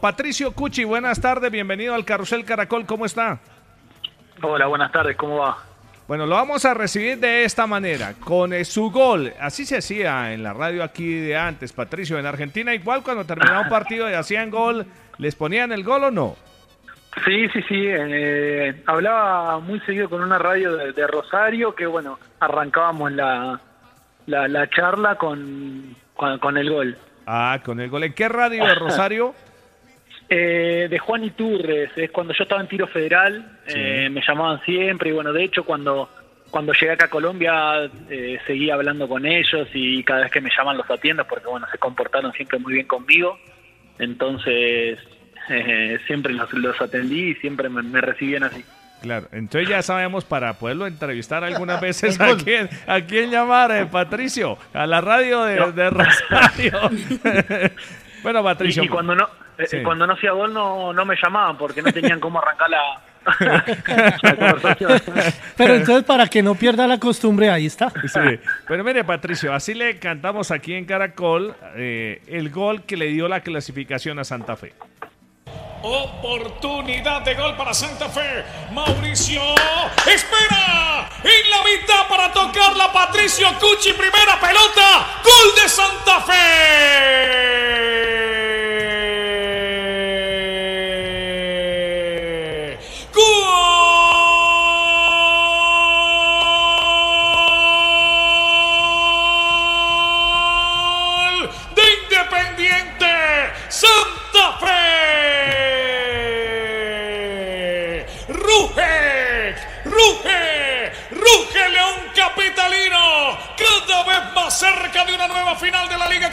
Patricio Cuchi, buenas tardes, bienvenido al Carrusel Caracol, ¿cómo está? Hola, buenas tardes, ¿cómo va? Bueno, lo vamos a recibir de esta manera, con eh, su gol. Así se hacía en la radio aquí de antes, Patricio. En Argentina igual cuando terminaba un partido y hacían gol, ¿les ponían el gol o no? Sí, sí, sí. Eh, hablaba muy seguido con una radio de, Rosario que, bueno, arrancábamos la, la, charla con, con, el gol. Ah, con el gol. ¿En qué radio de Rosario? Eh, de Juan Iturres, es cuando yo estaba en tiro federal, eh, me llamaban siempre y bueno, de hecho cuando, cuando llegué acá a Colombia eh, seguía hablando con ellos y cada vez que me llaman los atiendo porque bueno, se comportaron siempre muy bien conmigo, entonces siempre los, atendí y siempre me, recibían así. Claro, entonces ya sabemos para poderlo entrevistar algunas veces a quién, a quién llamar, Patricio, a la radio de, de Rosario. bueno, Patricio. y cuando no eh, cuando no hacía gol no, no me llamaban porque no tenían cómo arrancar la, conversación. Pero entonces para que no pierda la costumbre, ahí está. Sí. Pero mire, Patricio, así le cantamos aquí en Caracol eh, el gol que le dio la clasificación a Santa Fe. Oportunidad de gol para Santa Fe. Mauricio espera en la mitad para tocarla. Patricio Cuchi, primera pelota. Gol de Santa Fe.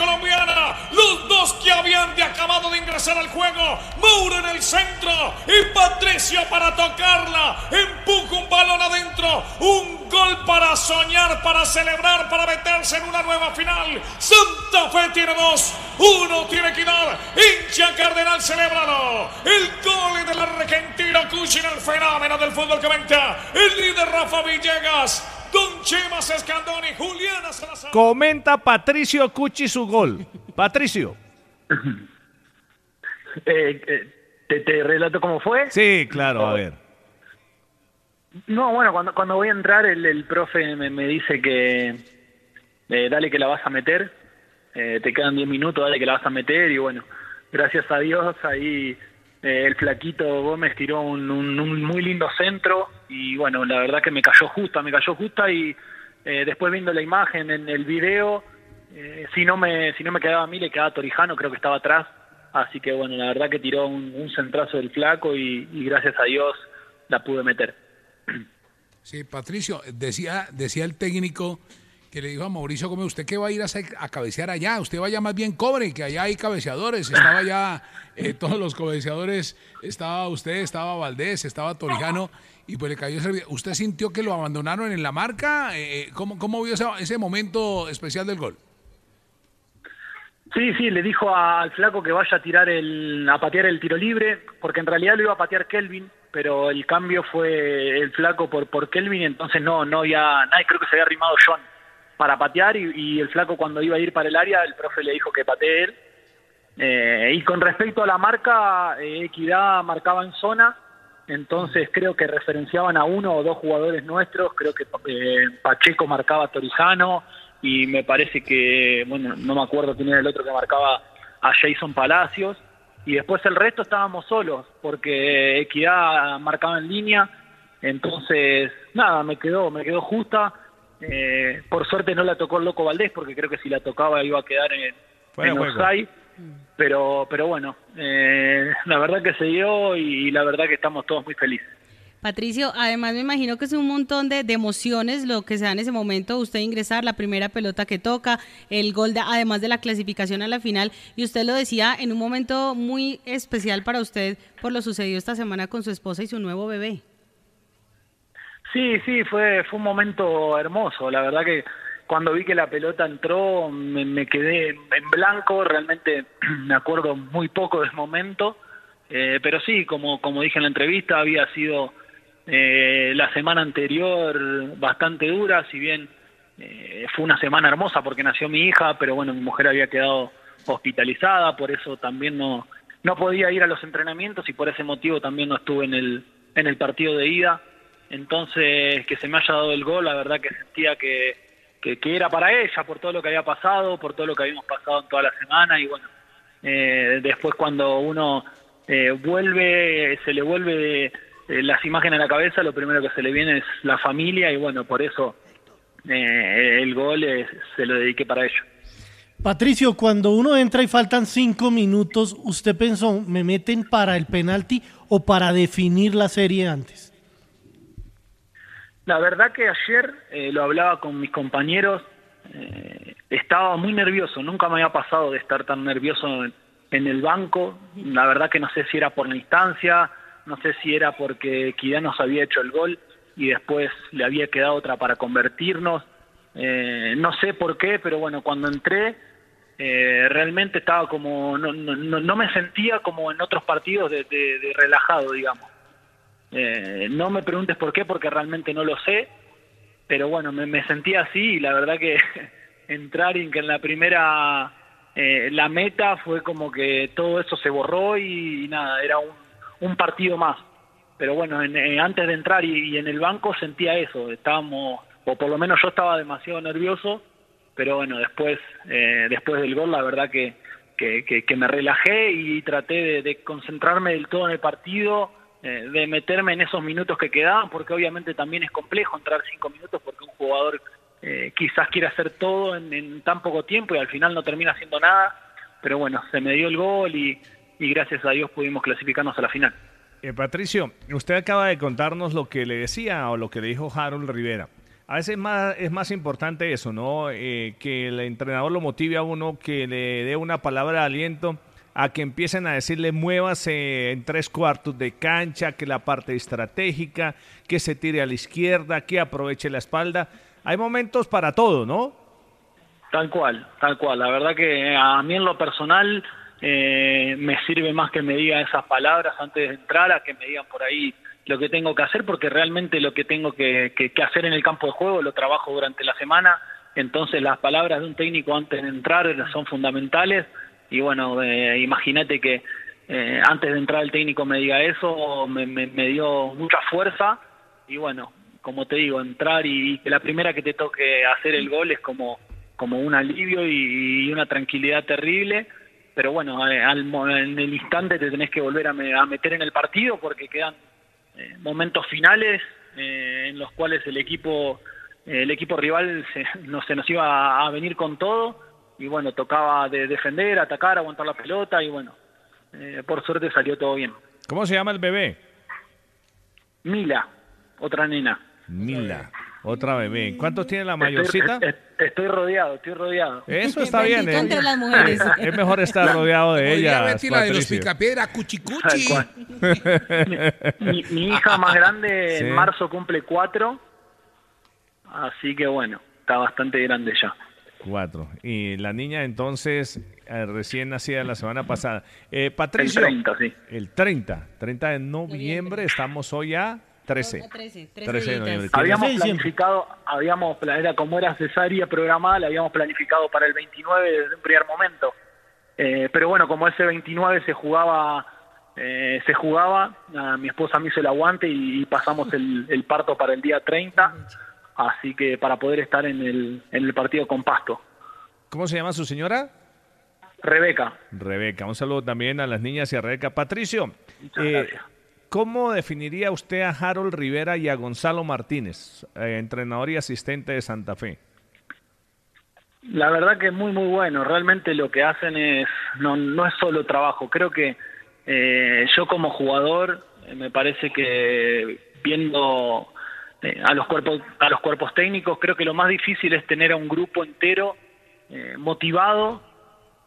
Colombiana. Los dos que habían de acabado de ingresar al juego. Mauro en el centro y Patricio para tocarla. Empuja un balón adentro. Un gol para soñar, para celebrar, para meterse en una nueva final. Santa Fe tiene dos. Uno tiene que dar. Hincha Cardenal, celébralo. El gol del argentino Cuchin, el fenómeno del fútbol que venta. El líder Rafa Villegas. Don Chemas Escandón y Juliana Salazar. Comenta Patricio Cuchi su gol. Patricio. Eh, eh, ¿te, relato cómo fue? Sí, claro, a ver. No, bueno, cuando, cuando voy a entrar, el, profe me, dice que eh, dale que la vas a meter. te quedan 10 minutos, dale que la vas a meter. Y bueno, gracias a Dios, ahí el flaquito Gómez tiró un muy lindo centro y bueno, la verdad que me cayó justa, me cayó justa y eh, después viendo la imagen en el video, eh, si no me si no me quedaba a mí le quedaba Torijano, creo que estaba atrás, así que bueno, la verdad que tiró un, centrazo del flaco y, gracias a Dios la pude meter. Sí, Patricio, decía decía el técnico que le dijo a Mauricio Gómez, ¿usted qué va a ir a, cabecear allá? Usted vaya más bien cobre, que allá hay cabeceadores. Estaba ya eh, todos los cabeceadores, estaba usted, estaba Valdés, estaba Torijano, y pues le cayó ese... ¿Usted sintió que lo abandonaron en la marca? Eh, eh, ¿cómo, ¿Cómo vio ese, momento especial del gol? Sí, sí, le dijo al flaco que vaya a tirar el, a patear el tiro libre, porque en realidad lo iba a patear Kelvin, pero el cambio fue el flaco por, por Kelvin, entonces no, no ya, nadie creo que se había arrimado John para patear y, el flaco cuando iba a ir para el área, el profe le dijo que patee él. Eh, y con respecto a la marca, eh, Equidad marcaba en zona, entonces creo que referenciaban a uno o dos jugadores nuestros, creo que eh, Pacheco marcaba a Torijano y me parece que, bueno, no me acuerdo quién era el otro que marcaba a Jason Palacios, y después el resto estábamos solos, porque Equidad marcaba en línea, entonces, nada, me quedó, me quedó justa, eh, por suerte no la tocó el Loco Valdés, porque creo que si la tocaba iba a quedar en, en Pero, pero bueno, eh, la verdad que se dio y la verdad que estamos todos muy felices. Patricio, además me imagino que es un montón de, emociones lo que se da en ese momento, usted ingresar, la primera pelota que toca, el gol, de, además de la clasificación a la final, y usted lo decía en un momento muy especial para usted por lo sucedido esta semana con su esposa y su nuevo bebé. Sí, sí, fue, fue un momento hermoso, la verdad que cuando vi que la pelota entró me, quedé en blanco, realmente me acuerdo muy poco del momento, eh, pero sí, como, como dije en la entrevista, había sido eh, la semana anterior bastante dura, si bien eh, fue una semana hermosa porque nació mi hija, pero bueno, mi mujer había quedado hospitalizada, por eso también no, no podía ir a los entrenamientos y por ese motivo también no estuve en el, en el partido de ida. Entonces, que se me haya dado el gol, la verdad que sentía que, que, era para ella, por todo lo que había pasado, por todo lo que habíamos pasado en toda la semana y bueno, eh, después cuando uno eh, vuelve, se le vuelve eh, las imágenes a la cabeza, lo primero que se le viene es la familia y bueno, por eso eh, el gol se lo dediqué para ello. Patricio, cuando uno entra y faltan cinco minutos, ¿usted pensó, me meten para el penalti o para definir la serie antes? La verdad que ayer eh, lo hablaba con mis compañeros, estaba muy nervioso, nunca me había pasado de estar tan nervioso en el banco, la verdad que no sé si era por la instancia, no sé si era porque nos había hecho el gol y después le había quedado otra para convertirnos, eh, no sé por qué, pero bueno, cuando entré eh, realmente estaba como, no, no, no, me sentía como en otros partidos de, relajado, digamos. Eh, no me preguntes por qué, porque realmente no lo sé, pero bueno, me, me sentía así y la verdad que entrar y que en la primera la meta fue como que todo eso se borró y nada, era un partido más. Pero bueno, eh, antes de entrar y, en el banco sentía eso, estábamos, o por lo menos yo estaba demasiado nervioso, pero bueno, después, eh, después del gol la verdad que, que, me relajé y traté de, concentrarme del todo en el partido, eh, de meterme en esos minutos que quedaban, porque obviamente también es complejo entrar cinco minutos porque un jugador quizás quiere hacer todo en, en, tan poco tiempo y al final no termina haciendo nada, pero bueno, se me dio el gol y, y gracias a Dios pudimos clasificarnos a la final. Eh, Patricio, usted acaba de contarnos lo que le decía o lo que le dijo Harold Rivera. A veces más, es más importante eso, ¿no? Eh, que el entrenador lo motive a uno, que le dé una palabra de aliento, a que empiecen a decirle muévase en tres cuartos de cancha, que la parte estratégica, que se tire a la izquierda, que aproveche la espalda. Hay momentos para todo, ¿no? Tal cual, tal cual. La verdad que a mí en lo personal eh, me sirve más que me digan esas palabras antes de entrar a que me digan por ahí lo que tengo que hacer, porque realmente lo que tengo que, hacer en el campo de juego lo trabajo durante la semana, entonces las palabras de un técnico antes de entrar son fundamentales y bueno, eh, imagínate que eh, antes de entrar el técnico me diga eso, me, dio mucha fuerza. Y bueno, como te digo, entrar y, que la primera que te toque hacer el gol es como, como un alivio y una tranquilidad terrible. Pero bueno, al, en el instante te tenés que volver a, meter en el partido porque quedan eh, momentos finales eh, en los cuales el equipo el equipo rival se, no, se nos iba a, venir con todo y bueno, tocaba de defender, atacar, aguantar la pelota y bueno, eh, por suerte salió todo bien. ¿Cómo se llama el bebé? Mila, otra nena. Mila. Otra bebé. ¿Cuántos tiene la mayorcita? Estoy, rodeado, estoy rodeado. Eso está bien. ¿eh? Es mejor estar rodeado de ella. la de los picapiedra, cuchicuchi. mi, mi, hija más grande en marzo cumple cuatro. Así que bueno, está bastante grande ya. Cuatro. Y la niña entonces, eh, recién nacida la semana pasada. Eh, Patricio. El 30, sí. El 30. 30 de noviembre. Estamos hoy a 13. 13, de noviembre. Habíamos planificado, habíamos, era como era cesárea programada, la habíamos planificado para el 29 desde un primer momento. Eh, pero bueno, como ese 29 se jugaba, eh, se jugaba, mi esposa me hizo el aguante y, pasamos el, parto para el día 30, así que para poder estar en el, en el partido con Pasto. ¿Cómo se llama su señora? Rebeca. Rebeca, un saludo también a las niñas y a Rebeca. Patricio, eh, ¿Cómo definiría usted a Harold Rivera y a Gonzalo Martínez, eh, entrenador y asistente de Santa Fe? La verdad que es muy, muy bueno. Realmente lo que hacen es, no, no es solo trabajo. Creo que eh, yo como jugador me parece que viendo eh, a los cuerpos a los cuerpos técnicos. Creo que lo más difícil es tener a un grupo entero eh, motivado.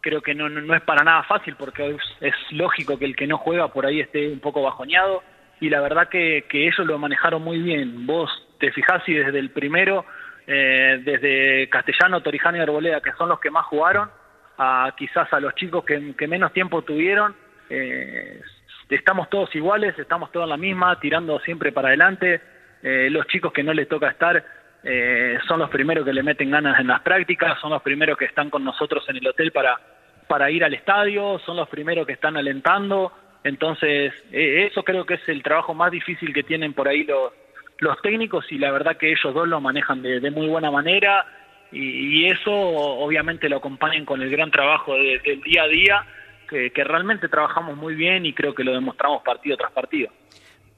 Creo que no, no, es para nada fácil porque es, lógico que el que no juega por ahí esté un poco bajoneado. Y la verdad que, que ellos lo manejaron muy bien. Vos te fijás y desde el primero eh, desde Castellano, Torijano y Arboleda, que son los que más jugaron, a quizás a los chicos que, que menos tiempo tuvieron, eh, estamos todos iguales, estamos todos en la misma, tirando siempre para adelante. Eh, los chicos que no les toca estar eh, son los primeros que le meten ganas en las prácticas, son los primeros que están con nosotros en el hotel para, para ir al estadio, son los primeros que están alentando. Entonces, eh, eso creo que es el trabajo más difícil que tienen por ahí los, los técnicos y la verdad que ellos dos lo manejan de, de muy buena manera y, eso obviamente lo acompañan con el gran trabajo del día a día que, realmente trabajamos muy bien y creo que lo demostramos partido tras partido.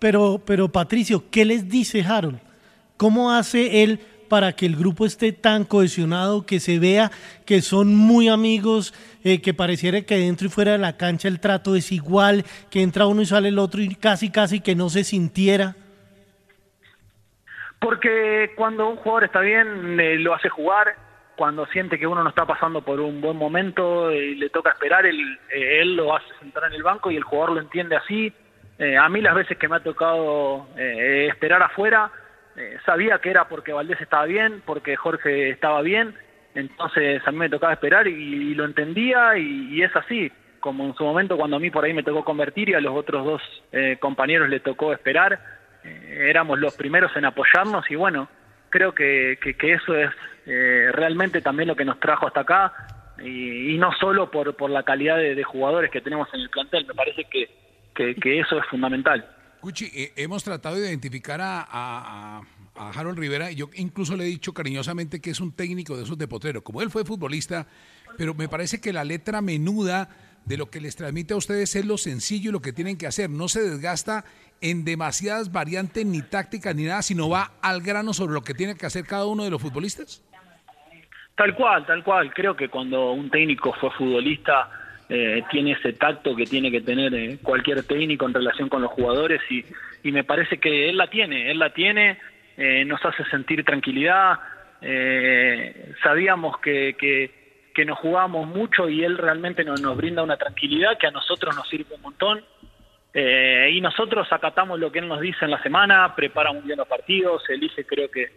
Pero, pero Patricio, ¿qué les dice Harold? ¿Cómo hace él para que el grupo esté tan cohesionado, que se vea que son muy amigos, eh, que pareciera que dentro y fuera de la cancha el trato es igual, que entra uno y sale el otro y casi casi que no se sintiera? Porque cuando un jugador está bien, eh, lo hace jugar, cuando siente que uno no está pasando por un buen momento y le toca esperar, eh, él lo hace sentar en el banco y el jugador lo entiende así. Eh, a mí las veces que me ha tocado esperar afuera, sabía que era porque Valdés estaba bien, porque Jorge estaba bien, entonces a mí me tocaba esperar y, lo entendía y, es así, como en su momento cuando a mí por ahí me tocó convertir y a los otros dos compañeros le tocó esperar eh, éramos los primeros en apoyarnos y bueno, creo que, que, eso es eh, realmente también lo que nos trajo hasta acá. Y, no solo por, por la calidad de, jugadores que tenemos en el plantel, me parece que, que, eso es fundamental. Cuchi, eh, hemos tratado de identificar a, a, a, Harold Rivera, yo incluso le he dicho cariñosamente que es un técnico de esos de Potrero, como él fue futbolista, pero me parece que la letra menuda de lo que les transmite a ustedes es lo sencillo y lo que tienen que hacer. No se desgasta en demasiadas variantes ni tácticas ni nada, sino va al grano sobre lo que tiene que hacer cada uno de los futbolistas. Tal cual, tal cual. Creo que cuando un técnico fue futbolista eh, tiene ese tacto que tiene que tener eh, cualquier técnico en relación con los jugadores y, y, me parece que él la tiene, él la tiene, eh, nos hace sentir tranquilidad. sabíamos que, que nos jugamos mucho y él realmente nos, nos brinda una tranquilidad que a nosotros nos sirve un montón. Eh, y nosotros acatamos lo que él nos dice en la semana, prepara muy bien los partidos, elige creo que,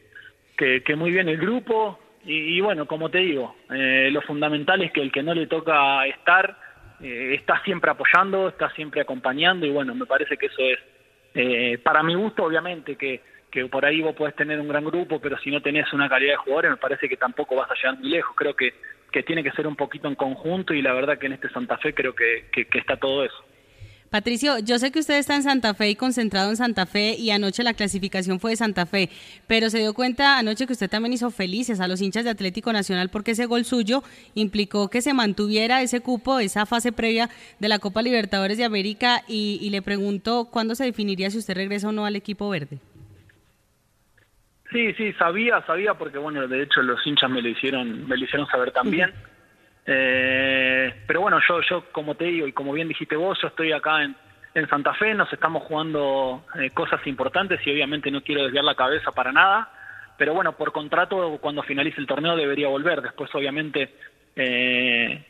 que, muy bien el grupo. Y, bueno, como te digo, eh, lo fundamental es que el que no le toca estar, eh, está siempre apoyando, está siempre acompañando y bueno, me parece que eso es, para mi gusto obviamente, que, que por ahí vos podés tener un gran grupo, pero si no tenés una calidad de jugadores, me parece que tampoco vas a llegar muy lejos. Creo que que tiene que ser un poquito en conjunto y la verdad que en este Santa Fe creo que, está todo eso. Patricio, yo sé que usted está en Santa Fe y concentrado en Santa Fe y anoche la clasificación fue de Santa Fe, pero se dio cuenta anoche que usted también hizo felices a los hinchas de Atlético Nacional porque ese gol suyo implicó que se mantuviera ese cupo, esa fase previa de la Copa Libertadores de América y, y le pregunto cuándo se definiría si usted regresa o no al equipo verde. Sí, sí, sabía, sabía, porque bueno, de hecho los hinchas me lo hicieron, me lo hicieron saber también. Eh, pero bueno, yo, yo como te digo y como bien dijiste vos, yo estoy acá en, en Santa Fe, nos estamos jugando eh, cosas importantes y obviamente no quiero desviar la cabeza para nada. Pero bueno, por contrato, cuando finalice el torneo debería volver. Después, obviamente, eh,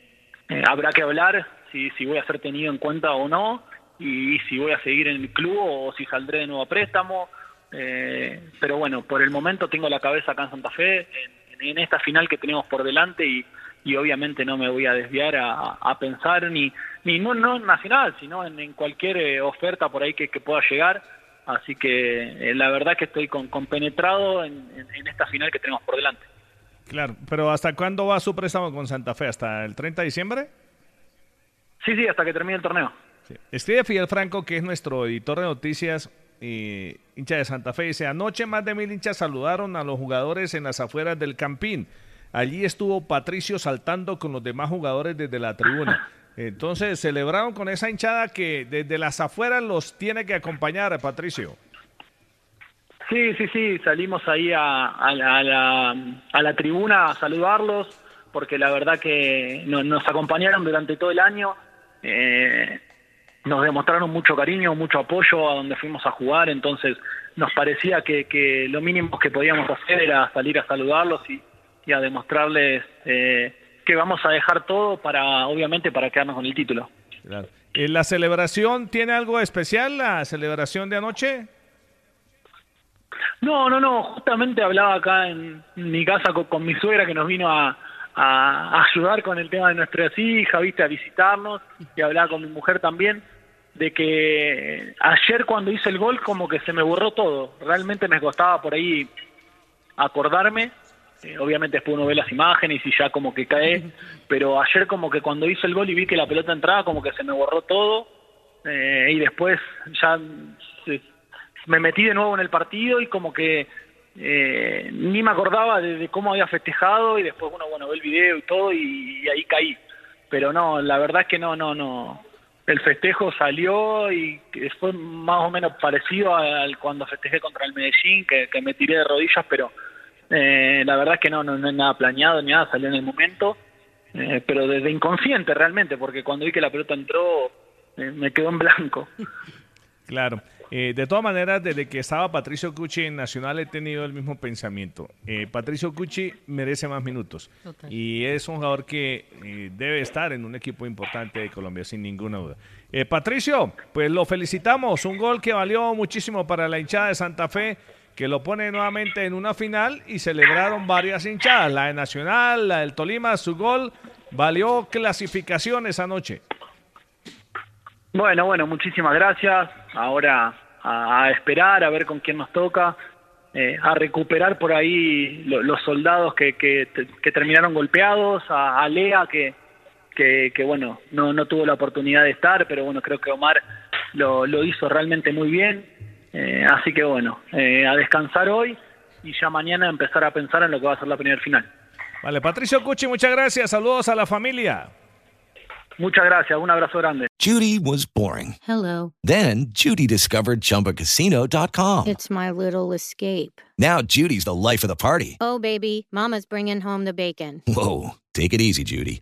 habrá que hablar si, si voy a ser tenido en cuenta o no, y, y si voy a seguir en el club o si saldré de nuevo a préstamo eh, pero bueno, por el momento tengo la cabeza acá en Santa Fe, en, esta final que tenemos por delante y, obviamente no me voy a desviar a, pensar ni, ni no, no nacional, sino en, cualquier eh, oferta por ahí que, pueda llegar. Así que eh, la verdad que estoy con, compenetrado en, esta final que tenemos por delante. Claro, pero ¿hasta cuándo va su préstamo con Santa Fe? ¿Hasta el 30 de diciembre? Sí, sí, hasta que termine el torneo. Sí. Escribe Fidel Franco, que es nuestro editor de noticias, eh, hincha de Santa Fe, dice, anoche más de mil hinchas saludaron a los jugadores en las afueras del Campín. Allí estuvo Patricio saltando con los demás jugadores desde la tribuna. Entonces, celebraron con esa hinchada que desde las afueras los tiene que acompañar, Patricio. Sí, sí, sí, salimos ahí a, la, a la tribuna a saludarlos, porque la verdad que nos acompañaron durante todo el año. Eh, nos demostraron mucho cariño, mucho apoyo a donde fuimos a jugar, entonces nos parecía que lo mínimo que podíamos hacer era salir a saludarlos y, a demostrarles eh, que vamos a dejar todo para, obviamente, para quedarnos con el título. Claro. ¿La celebración tiene algo especial, la celebración de anoche? No, no, no, justamente hablaba acá en mi casa con, mi suegra que nos vino a, a, ayudar con el tema de nuestras hijas, viste, a visitarnos, y hablaba con mi mujer también, de que ayer cuando hice el gol como que se me borró todo, realmente me costaba por ahí acordarme, eh, obviamente después uno ve las imágenes y ya como que cae, pero ayer como que cuando hice el gol y vi que la pelota entraba como que se me borró todo, eh, y después ya me metí de nuevo en el partido y como que eh, ni me acordaba de, cómo había festejado y después uno bueno ve el video y todo y, ahí caí. Pero no la verdad es que no no no. El festejo salió y fue más o menos parecido al cuando festejé contra el Medellín que, me tiré de rodillas pero eh, la verdad es que no, no no es nada planeado ni nada salió en el momento eh, pero desde inconsciente realmente porque cuando vi que la pelota entró me quedó en blanco claro eh, de todas maneras, desde que estaba Patricio Cucci en Nacional he tenido el mismo pensamiento. Eh, Patricio Cucci merece más minutos y es un jugador que eh, debe estar en un equipo importante de Colombia, sin ninguna duda. Patricio, pues lo felicitamos. Un gol que valió muchísimo para la hinchada de Santa Fe, que lo pone nuevamente en una final y celebraron varias hinchadas. La de Nacional, la del Tolima, su gol valió clasificación esa noche. Bueno, bueno, muchísimas gracias. Ahora a, esperar, a ver con quién nos toca, eh, a recuperar por ahí los soldados que, que, terminaron golpeados, a, Lea que, que, bueno, no, no tuvo la oportunidad de estar, pero bueno, creo que Omar lo, lo hizo realmente muy bien. Eh, así que bueno, eh, a descansar hoy y ya mañana empezar a pensar en lo que va a ser la primera final. Vale, Patricio Cuchi, muchas gracias. Saludos a la familia. Muchas gracias, un abrazo grande. Judy was boring. Hello. Then Judy discovered chumbacasino.com. It's my little escape. Now Judy's the life of the party. Oh, baby, Mama's bringing home the bacon. Whoa. Take it easy, Judy.